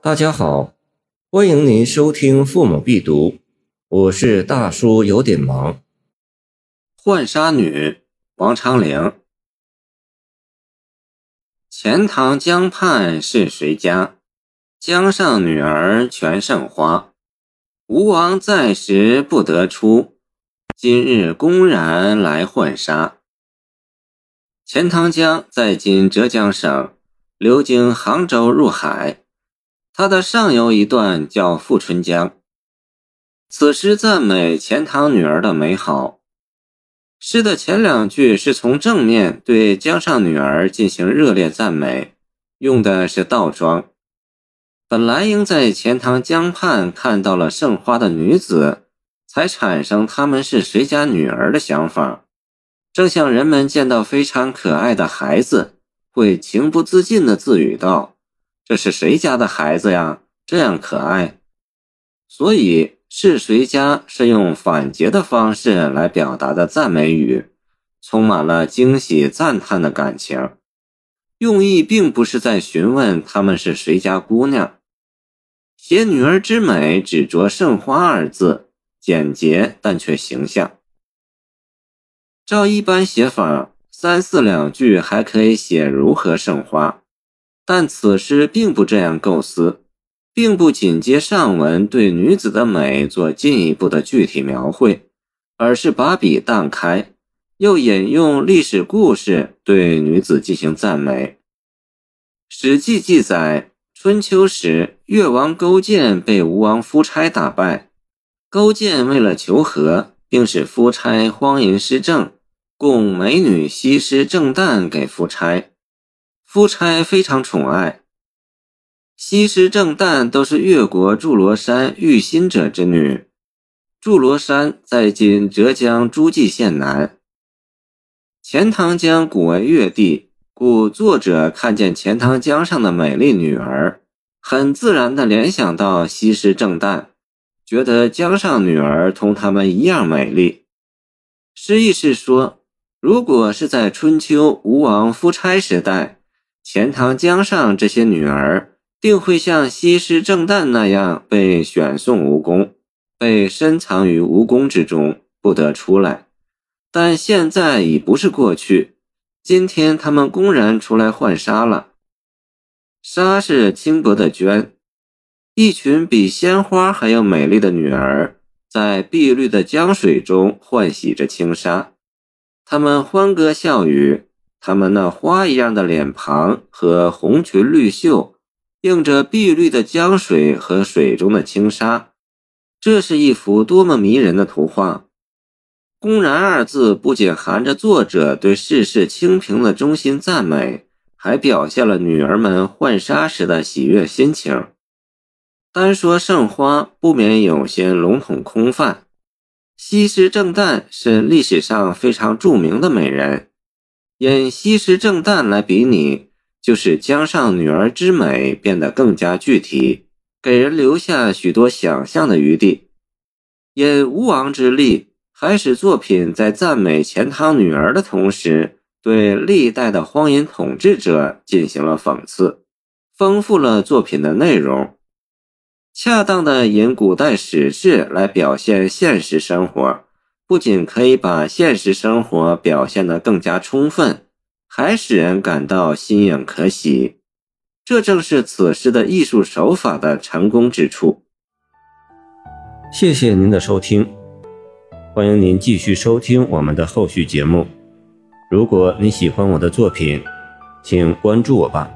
大家好，欢迎您收听《父母必读》，我是大叔，有点忙。浣纱女王昌龄。钱塘江畔是谁家？江上女儿全胜花。吴王在时不得出，今日公然来浣纱。钱塘江在今浙江省，流经杭州入海。它的上游一段叫富春江。此诗赞美钱塘女儿的美好。诗的前两句是从正面对江上女儿进行热烈赞美，用的是倒装。本来应在钱塘江畔看到了盛花的女子，才产生他们是谁家女儿的想法。正像人们见到非常可爱的孩子，会情不自禁地自语道：“这是谁家的孩子呀？这样可爱。”所以“是谁家”是用反诘的方式来表达的赞美语，充满了惊喜赞叹的感情。用意并不是在询问他们是谁家姑娘。写女儿之美，只着“盛花”二字，简洁但却形象。照一般写法，三四两句还可以写如何盛花，但此诗并不这样构思，并不紧接上文对女子的美做进一步的具体描绘，而是把笔荡开，又引用历史故事对女子进行赞美。《史记》记载，春秋时越王勾践被吴王夫差打败，勾践为了求和，并使夫差荒淫失政。供美女西施正旦给夫差，夫差非常宠爱。西施正旦都是越国祝罗山玉心者之女。祝罗山在今浙江诸暨县南。钱塘江古为越地，故作者看见钱塘江上的美丽女儿，很自然地联想到西施正旦，觉得江上女儿同他们一样美丽。诗意是说。如果是在春秋吴王夫差时代，钱塘江上这些女儿定会像西施正旦那样被选送吴宫，被深藏于吴宫之中，不得出来。但现在已不是过去，今天他们公然出来浣纱了。纱是轻薄的绢，一群比鲜花还要美丽的女儿，在碧绿的江水中浣洗着轻纱。他们欢歌笑语，他们那花一样的脸庞和红裙绿袖，映着碧绿的江水和水中的轻纱，这是一幅多么迷人的图画！公然二字不仅含着作者对世事清平的衷心赞美，还表现了女儿们浣纱时的喜悦心情。单说盛花，不免有些笼统空泛。西施正旦是历史上非常著名的美人，因西施正旦来比拟，就是江上女儿之美变得更加具体，给人留下许多想象的余地。因吴王之力，还使作品在赞美钱塘女儿的同时，对历代的荒淫统治者进行了讽刺，丰富了作品的内容。恰当的引古代史事来表现现实生活，不仅可以把现实生活表现得更加充分，还使人感到心影可喜。这正是此诗的艺术手法的成功之处。谢谢您的收听，欢迎您继续收听我们的后续节目。如果你喜欢我的作品，请关注我吧。